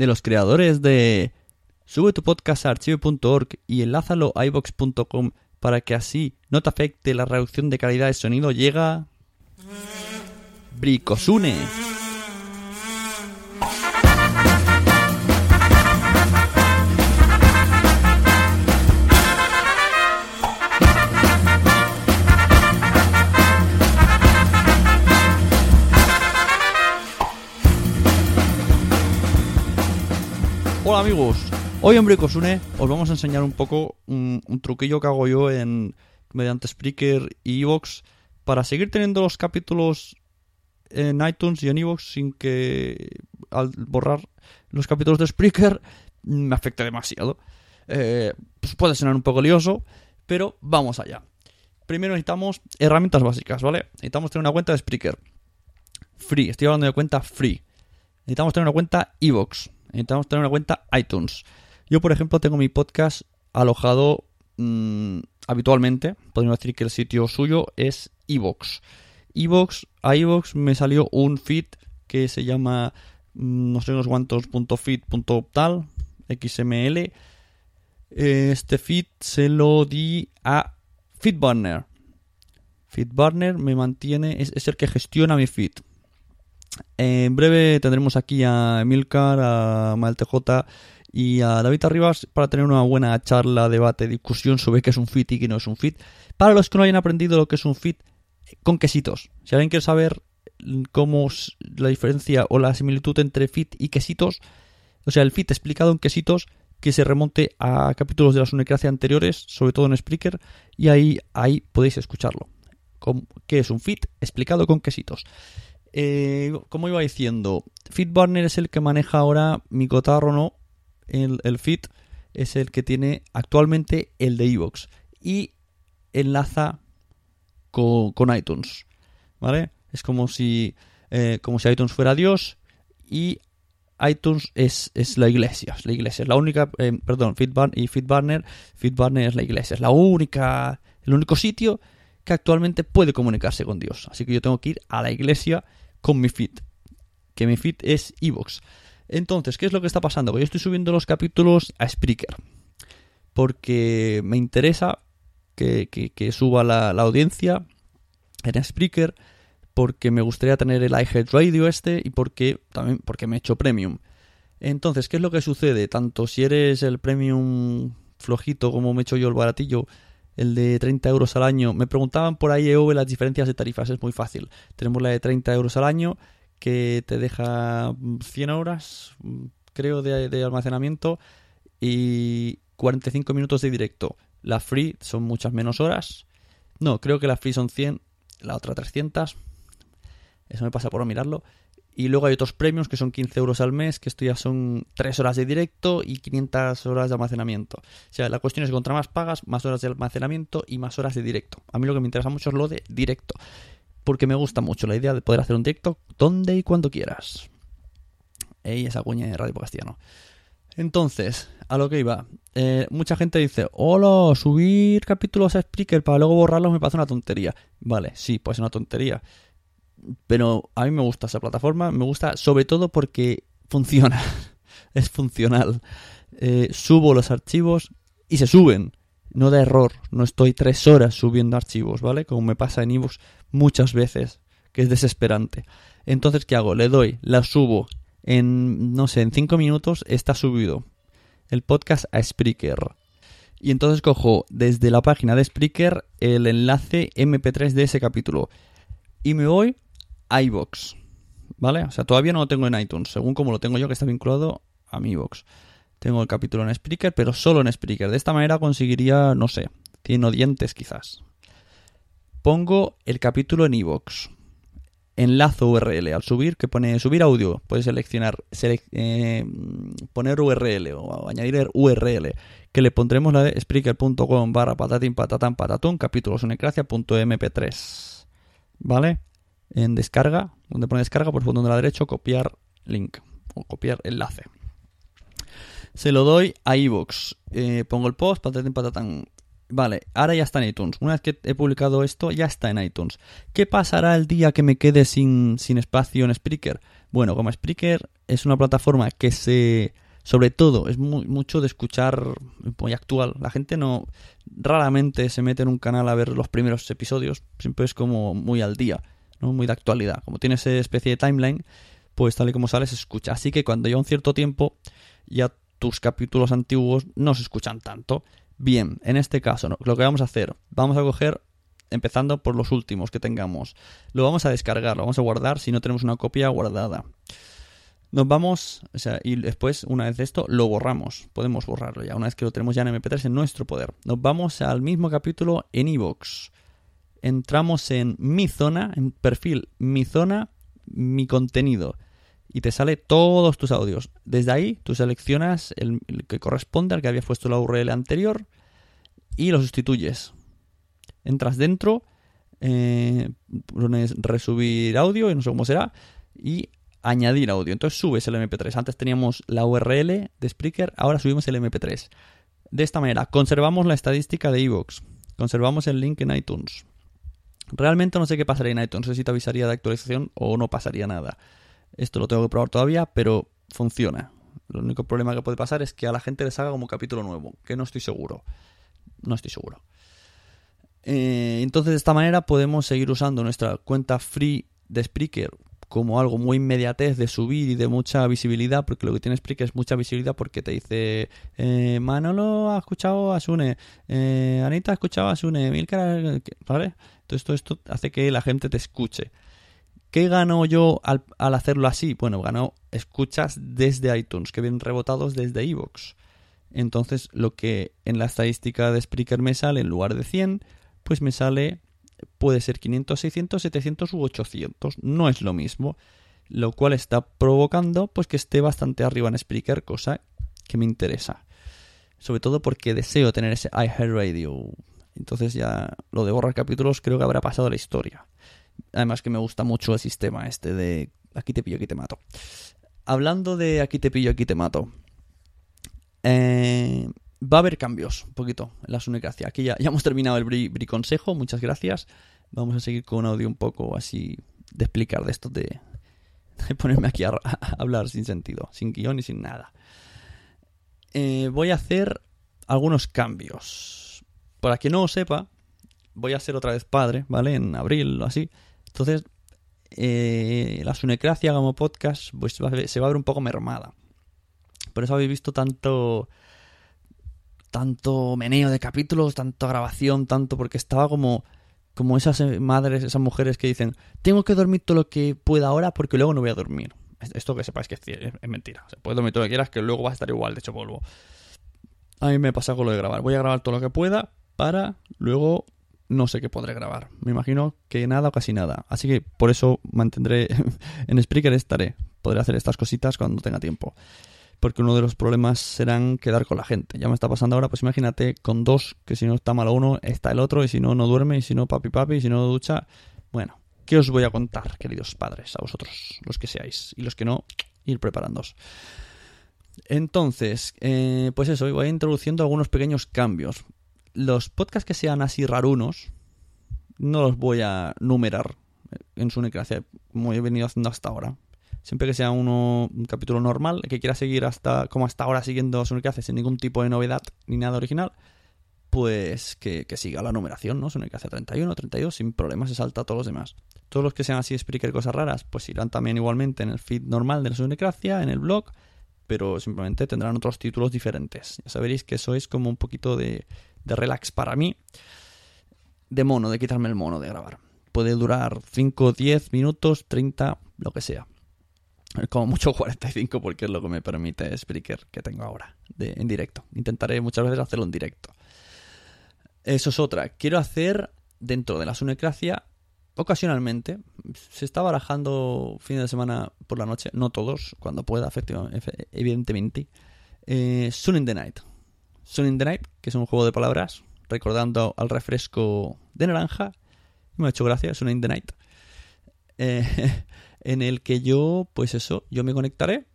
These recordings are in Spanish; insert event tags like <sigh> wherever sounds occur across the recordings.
de los creadores de Sube tu podcast a archive.org y enlázalo a ibox.com para que así no te afecte la reducción de calidad de sonido llega Bricosune. Amigos, hoy en Bricosune os vamos a enseñar un poco un, un truquillo que hago yo en mediante Spreaker y Evox para seguir teniendo los capítulos en iTunes y en Evox sin que al borrar los capítulos de Spreaker me afecte demasiado. Eh, pues puede sonar un poco lioso, pero vamos allá. Primero necesitamos herramientas básicas, ¿vale? Necesitamos tener una cuenta de Spreaker. Free, estoy hablando de cuenta free. Necesitamos tener una cuenta Evox. Necesitamos tener una cuenta iTunes. Yo, por ejemplo, tengo mi podcast alojado mmm, habitualmente. Podemos decir que el sitio suyo es. Evox, a Evox me salió un feed que se llama mm, no sé unos cuantos punto feed punto tal XML. Este feed se lo di a Feedburner. Feedburner me mantiene, es el que gestiona mi feed. En breve tendremos aquí a Emilcar, a MalTJ y a David Arribas para tener una buena charla, debate, discusión sobre qué es un fit y qué no es un fit. Para los que no hayan aprendido lo que es un fit, con quesitos. Si alguien quiere saber cómo es la diferencia o la similitud entre fit y quesitos, o sea, el fit explicado en quesitos, que se remonte a capítulos de la Sunecracia anteriores, sobre todo en Spreaker, y ahí, ahí podéis escucharlo. ¿Qué es un fit? Explicado con quesitos. Eh, como iba diciendo, FitBurner es el que maneja ahora mi cotarro, ¿no? El, Fit es el que tiene actualmente el de Evox y enlaza con, iTunes, ¿vale? Es como si, eh, como si iTunes fuera Dios y iTunes es, es la iglesia, es la iglesia, es la única, eh, perdón, FitBurner y FitBurner, FitBurner es la iglesia, es la única, el único sitio que actualmente puede comunicarse con Dios. Así que yo tengo que ir a la iglesia con mi feed. Que mi feed es Evox. Entonces, ¿qué es lo que está pasando? Que yo estoy subiendo los capítulos a Spreaker. Porque me interesa que, que, que suba la, audiencia en Spreaker. Porque me gustaría tener el iHead Radio este. Y porque también porque me he hecho premium. Entonces, ¿qué es lo que sucede? Tanto si eres el premium flojito como me he hecho yo el baratillo el de 30 euros al año. Me preguntaban por ahí EV las diferencias de tarifas, es muy fácil. Tenemos la de 30 euros al año que te deja 100 horas, creo, de, de almacenamiento y 45 minutos de directo. La free son muchas menos horas. No, creo que la free son 100, la otra 300. Eso me pasa por no mirarlo. Y luego hay otros premios que son 15 euros al mes, que esto ya son 3 horas de directo y 500 horas de almacenamiento. O sea, la cuestión es que contra más pagas, más horas de almacenamiento y más horas de directo. A mí lo que me interesa mucho es lo de directo. Porque me gusta mucho la idea de poder hacer un directo donde y cuando quieras. Ey, esa cuña de Radio Castellano. Entonces, a lo que iba. Eh, mucha gente dice, hola, subir capítulos a Spreaker para luego borrarlos me parece una tontería. Vale, sí, pues es una tontería pero a mí me gusta esa plataforma, me gusta sobre todo porque funciona, <laughs> es funcional. Eh, subo los archivos y se suben, no da error, no estoy tres horas subiendo archivos, ¿vale? Como me pasa en iVoox muchas veces, que es desesperante. Entonces, ¿qué hago? Le doy, la subo, en, no sé, en cinco minutos está subido el podcast a Spreaker. Y entonces cojo desde la página de Spreaker el enlace MP3 de ese capítulo. Y me voy iBox, ¿vale? O sea, todavía no lo tengo en iTunes, según como lo tengo yo que está vinculado a mi iBox. Tengo el capítulo en Spreaker, pero solo en Spreaker. De esta manera conseguiría, no sé, 100 oyentes quizás. Pongo el capítulo en iBox. Enlazo URL. Al subir, que pone subir audio, puedes seleccionar, selec eh, poner URL o añadir URL, que le pondremos la de spreaker.com barra patatín patatán patatón, capítulos mp3. ¿Vale? En descarga, donde pone descarga, por el botón de la derecha, copiar link o copiar enlace. Se lo doy a iVoox. Eh, pongo el post, patatán, patatán. Vale, ahora ya está en iTunes. Una vez que he publicado esto, ya está en iTunes. ¿Qué pasará el día que me quede sin, sin espacio en Spreaker? Bueno, como Spreaker es una plataforma que se... Sobre todo, es mucho de escuchar muy actual. La gente no... Raramente se mete en un canal a ver los primeros episodios. Siempre es como muy al día, ¿no? Muy de actualidad. Como tiene esa especie de timeline, pues tal y como sale se escucha. Así que cuando lleva un cierto tiempo, ya tus capítulos antiguos no se escuchan tanto. Bien, en este caso, lo que vamos a hacer, vamos a coger, empezando por los últimos que tengamos, lo vamos a descargar, lo vamos a guardar si no tenemos una copia guardada. Nos vamos, o sea, y después, una vez esto, lo borramos. Podemos borrarlo ya, una vez que lo tenemos ya en MP3 en nuestro poder. Nos vamos al mismo capítulo en iVoox. Entramos en mi zona, en perfil mi zona, mi contenido y te sale todos tus audios. Desde ahí tú seleccionas el, que corresponde al que había puesto la URL anterior y lo sustituyes. Entras dentro, eh, pones resubir audio, y no sé cómo será, y añadir audio. Entonces subes el MP3. Antes teníamos la URL de Spreaker, ahora subimos el MP3. De esta manera, conservamos la estadística de Evox, conservamos el link en iTunes. Realmente no sé qué pasaría en iTunes, no sé si te avisaría de actualización o no pasaría nada. Esto lo tengo que probar todavía, pero funciona. Lo único problema que puede pasar es que a la gente les haga como capítulo nuevo, que no estoy seguro. No estoy seguro. Eh, entonces, de esta manera podemos seguir usando nuestra cuenta free de Spreaker como algo muy inmediatez de subir y de mucha visibilidad, porque lo que tiene Spreaker es mucha visibilidad porque te dice eh, Manolo ha escuchado a Sune, eh, Anita ha escuchado a Sune, Milcar, ¿vale? Todo esto hace que la gente te escuche. ¿Qué ganó yo al, hacerlo así? Bueno, ganó escuchas desde iTunes, que vienen rebotados desde iVoox. Entonces, lo que en la estadística de Spreaker me sale en lugar de 100, pues me sale, puede ser 500, 600, 700 u 800. No es lo mismo. Lo cual está provocando, pues que esté bastante arriba en Spreaker, cosa que me interesa. Sobre todo porque deseo tener ese iHeartRadio. Entonces ya lo de borrar capítulos creo que habrá pasado la historia. Además que me gusta mucho el sistema este de aquí te pillo, aquí te mato. Hablando de aquí te pillo, aquí te mato. Eh, va a haber cambios un poquito en la Sunecracia. Aquí ya, ya hemos terminado el bri, consejo, muchas gracias. Vamos a seguir con un audio un poco así de explicar de esto de, ponerme aquí a, hablar sin sentido, sin guion y sin nada. Eh, voy a hacer algunos cambios. Para quien no lo sepa, voy a ser otra vez padre, ¿vale? En abril o así. Entonces, eh, la Sunecracia como podcast pues, se va a ver un poco mermada. Por eso habéis visto tanto tanto meneo de capítulos, tanta grabación, tanto porque estaba como como esas madres, esas mujeres que dicen, tengo que dormir todo lo que pueda ahora porque luego no voy a dormir. Esto que sepáis que es, mentira. Se puede dormir todo lo que quieras que luego va a estar igual de hecho polvo. A mí me pasa con lo de grabar. Voy a grabar todo lo que pueda para luego no sé qué podré grabar. Me imagino que nada o casi nada. Así que por eso mantendré <laughs> en Spreaker estaré. Podré hacer estas cositas cuando tenga tiempo. Porque uno de los problemas serán quedar con la gente. Ya me está pasando ahora, pues imagínate con dos, que si no está malo uno, está el otro, y si no, no duerme, y si no, papi papi, y si no, ducha. Bueno, ¿qué os voy a contar, queridos padres, a vosotros, los que seáis, y los que no, ir preparándoos. Entonces, eh, pues eso, voy introduciendo algunos pequeños cambios los podcasts que sean así rarunos, no los voy a numerar en su necracia, como he venido haciendo hasta ahora. Siempre que sea uno, un capítulo normal, que quiera seguir hasta como hasta ahora siguiendo su necracia sin ningún tipo de novedad ni nada original, pues que, siga la numeración, ¿no? Su necracia 31, 32, sin problemas, se salta a todos los demás. Todos los que sean así Spreaker cosas raras, pues irán también igualmente en el feed normal de la Sunecracia, en el blog, pero simplemente tendrán otros títulos diferentes. Ya sabréis que eso es como un poquito de, de relax para mí, de mono, de quitarme el mono de grabar. Puede durar 5, 10 minutos, 30, lo que sea. Como mucho <laughs> 45 porque es lo que me permite Spreaker que tengo ahora de, en directo. Intentaré muchas veces hacerlo en directo. Eso es otra. Quiero hacer dentro de la Sunecracia ocasionalmente. Se está barajando fin de semana por la noche, no todos, cuando pueda, efectivamente, evidentemente. Eh, Sun in the Night. Sun in the Night, que es un juego de palabras, recordando al refresco de naranja. Me ha hecho gracia, Sun in the Night. Eh, <laughs> en el que yo, pues eso, yo me conectaré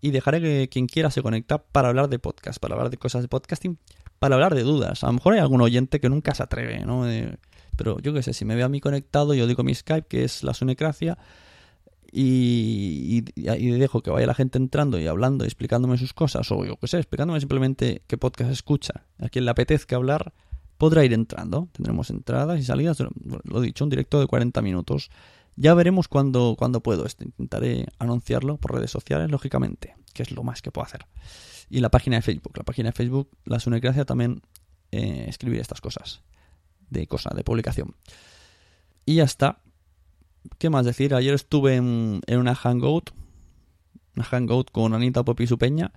y dejaré que quien quiera se conecta para hablar de podcast, para hablar de cosas de podcasting, para hablar de dudas. A lo mejor hay algún oyente que nunca se atreve, ¿no? pero yo qué sé, si me ve a mí conectado, yo digo mi Skype, que es la Sunecracia, y, y, dejo que vaya la gente entrando y hablando y explicándome sus cosas, o yo qué sé, explicándome simplemente qué podcast escucha, a quien le apetezca hablar, podrá ir entrando. Tendremos entradas y salidas, lo he dicho, un directo de 40 minutos. Ya veremos cuándo, cuando puedo esto. Intentaré anunciarlo por redes sociales, lógicamente, que es lo más que puedo hacer. Y la página de Facebook. La página de Facebook, la Sunecracia, también eh, escribir estas cosas. De cosa, de publicación. Y ya está. ¿Qué más decir? Ayer estuve en, una hangout. Una hangout con Anita Popi Peña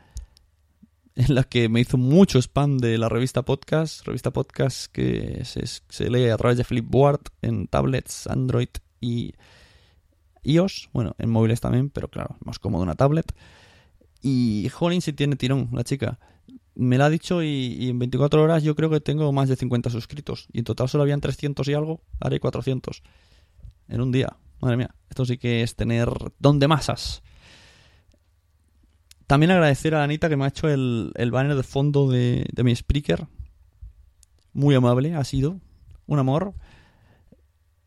en la que me hizo mucho spam de la revista Podcast, revista Podcast que se, lee a través de Flipboard en tablets, Android y iOS, bueno, en móviles también, pero claro, más cómodo una tablet. Y jolín si tiene tirón la chica. Me la ha dicho y, en 24 horas yo creo que tengo más de 50 suscritos. Y en total solo habían 300 y algo, haré 400. En un día. Madre mía, esto sí que es tener don de masas. También agradecer a Anita que me ha hecho el, banner de fondo de, mi speaker. Muy amable, ha sido. Un amor.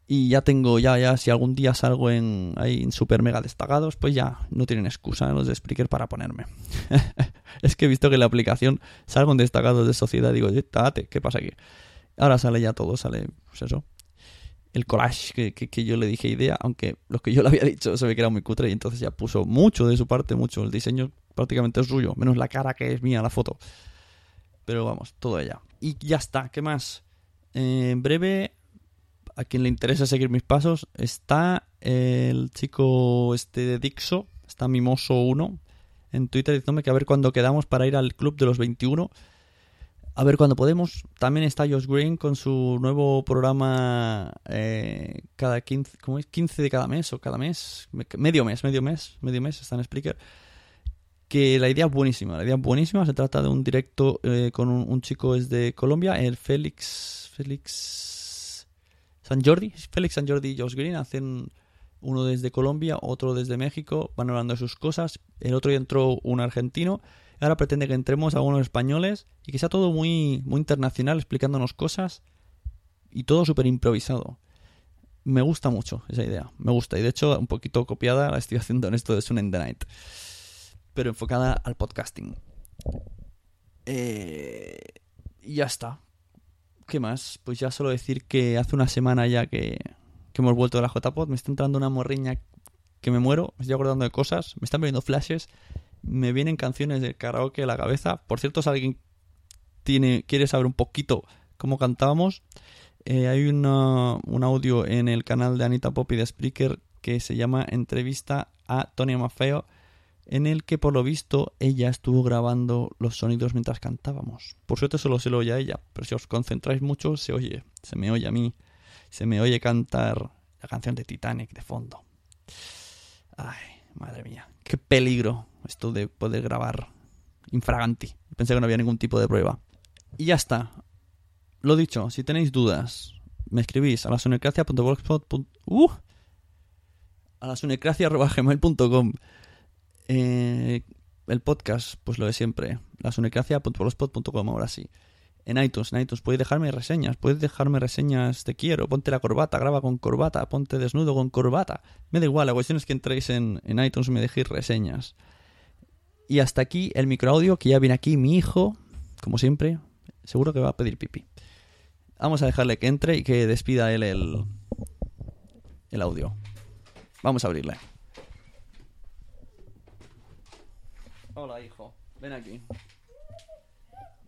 Y ya tengo, ya, ya, si algún día salgo en, ahí en super mega destacados, pues ya no tienen excusa los de Spreaker para ponerme. <laughs> es que he visto que la aplicación salgo en destacados de sociedad. Digo, date, ¿qué pasa aquí? Ahora sale ya todo, sale, pues eso. El collage que, que, yo le dije idea, aunque lo que yo le había dicho se ve que era muy cutre y entonces ya puso mucho de su parte, mucho. El diseño prácticamente es suyo, menos la cara que es mía, la foto. Pero vamos, todo ella. Y ya está, ¿qué más? Eh, en breve, a quien le interesa seguir mis pasos, está el chico este de Dixo, está Mimoso1, en Twitter diciéndome que a ver cuándo quedamos para ir al club de los 21. A ver cuándo podemos. También está Josh Green con su nuevo programa eh, cada 15, ¿cómo es? 15 de cada mes o cada mes. Medio mes, medio mes, medio mes está en Spreaker que la idea es buenísima, la idea es buenísima, se trata de un directo eh, con un, chico desde Colombia, el Félix, Félix San Jordi, Félix San Jordi y Josh Green hacen uno desde Colombia, otro desde México, van hablando de sus cosas, el otro ya entró un argentino, ahora pretende que entremos a unos españoles y que sea todo muy, muy internacional explicándonos cosas y todo súper improvisado. Me gusta mucho esa idea, me gusta y de hecho un poquito copiada la estoy haciendo en esto de Sun in the Night pero enfocada al podcasting. Eh, y ya está. ¿Qué más? Pues ya solo decir que hace una semana ya que, que hemos vuelto de la JPod, me está entrando una morriña que me muero, me estoy acordando de cosas, me están viendo flashes, me vienen canciones del karaoke a la cabeza. Por cierto, si alguien tiene, quiere saber un poquito cómo cantábamos, eh, hay una, un audio en el canal de Anita Poppy de Spreaker que se llama Entrevista a Tony Maffeo en el que por lo visto ella estuvo grabando los sonidos mientras cantábamos. Por suerte solo se lo oye a ella, pero si os concentráis mucho se oye, se me oye a mí, se me oye cantar la canción de Titanic de fondo. Ay, madre mía, qué peligro esto de poder grabar infraganti. Pensé que no había ningún tipo de prueba. Y ya está. Lo dicho, si tenéis dudas, me escribís a la uh, a la eh, el podcast, pues lo de siempre. La sunecracia.blogspot.com, ahora sí. En iTunes, en iTunes puedes dejarme reseñas, puedes dejarme reseñas te quiero, ponte la corbata, graba con corbata, ponte desnudo con corbata. Me da igual, la cuestión es que entréis en, en iTunes y me dejéis reseñas. Y hasta aquí el microaudio, que ya viene aquí mi hijo, como siempre, seguro que va a pedir pipi. Vamos a dejarle que entre y que despida él el, el audio. Vamos a abrirle. Hola, hijo. Ven aquí.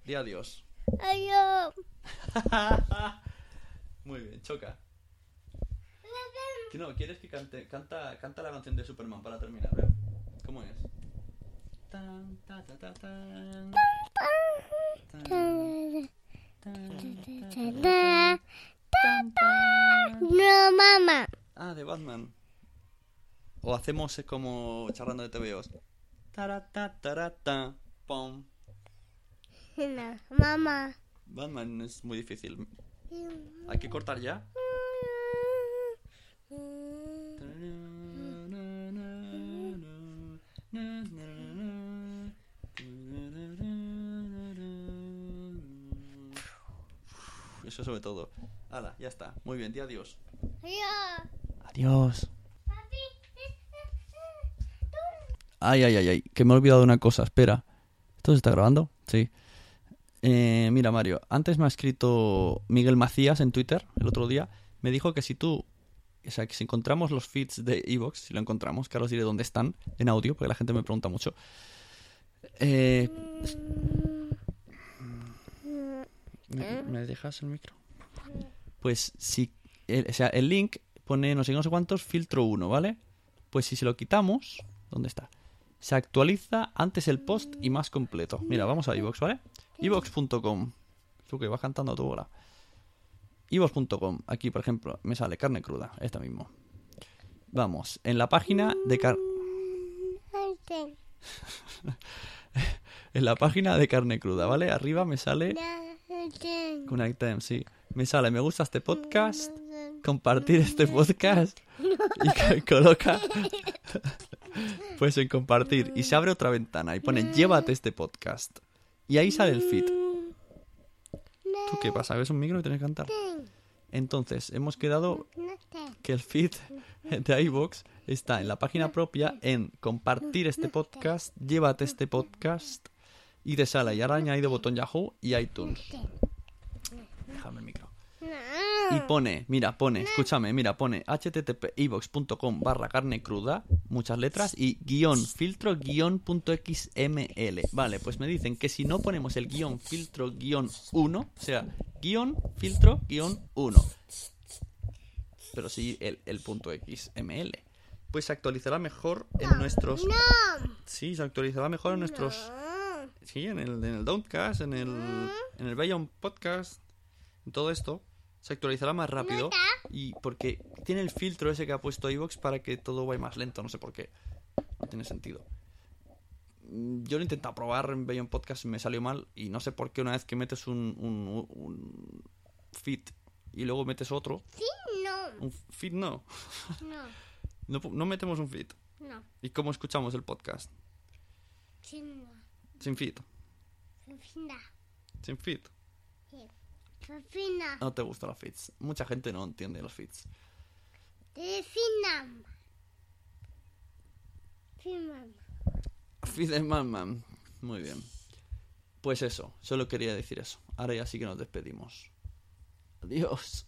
Di adiós. Adiós. <laughs> Muy bien, choca. No, ¿quieres que cante? Canta, canta la canción de Superman para terminar. ¿eh? ¿Cómo es? No, mamá. Ah, de Batman. O hacemos como charlando de TVOs. Tarata, pom. No, mamá. Batman es muy difícil. ¿Hay que cortar ya? eso sobre todo. Hala, ya está. Muy bien, di adiós. Adiós. Adiós. Ay, ay, ay, ay, que me he olvidado de una cosa, espera. ¿Esto se está grabando? Sí. Eh, mira, Mario, antes me ha escrito Miguel Macías en Twitter el otro día. Me dijo que si tú, o sea, que si encontramos los feeds de Evox, si lo encontramos, que ahora os diré dónde están en audio, porque la gente me pregunta mucho. Eh, ¿me, dejas el micro? Pues si, el- o sea, el link pone no sé no sé cuántos, filtro 1, ¿vale? Pues si se lo quitamos, ¿dónde está? Se actualiza antes el post y más completo. Mira, vamos a iVoox, ¿vale? iVoox.com. Tú que vas cantando a tu hora. iVoox.com. Aquí, por ejemplo, me sale carne cruda. Esta mismo. Vamos, en la página de car <laughs> en la página de carne cruda, ¿vale? Arriba me sale con item, sí. Me sale, me gusta este podcast, compartir este podcast y co- <laughs> coloca <laughs> pues en compartir y se abre otra ventana y pone llévate este podcast y ahí sale el feed. ¿Tú qué pasa? ¿Ves un micro y tienes que cantar? Entonces, hemos quedado que el feed <laughs> de iVoox está en la página propia en compartir este podcast, llévate este podcast y te sale y ahora añadido botón Yahoo y iTunes. Déjame el micro. Y pone, mira, pone, escúchame, mira, pone http barra carne cruda, muchas letras, y guion filtro guion punto xml. Vale, pues me dicen que si no ponemos el guion filtro guion 1, o sea, guion filtro guion 1, pero sí el, el punto xml, pues se actualizará mejor en nuestros... Sí, se actualizará mejor en nuestros... Sí, en el, en el Downcast, en el, en el Beyond Podcast, en todo esto, se actualizará más rápido. Y porque tiene el filtro ese que ha puesto iVoox para que todo vaya más lento, no sé por qué. No tiene sentido. Mm, Yo lo he intentado probar en Beyond Podcast y me salió mal. Y no sé por qué una vez que metes un, un, un feed y luego metes otro. No, Un feed no. no, <laughs> No, metemos un feed. no. ¿Y cómo escuchamos el podcast? China, Sin feed. Sin feed. Fina, No te gustan los feeds. Mucha gente no entiende los feeds. fina. Fina. Fideman, muy bien. Pues eso, solo quería decir eso. Ahora ya sí que nos despedimos. Adiós.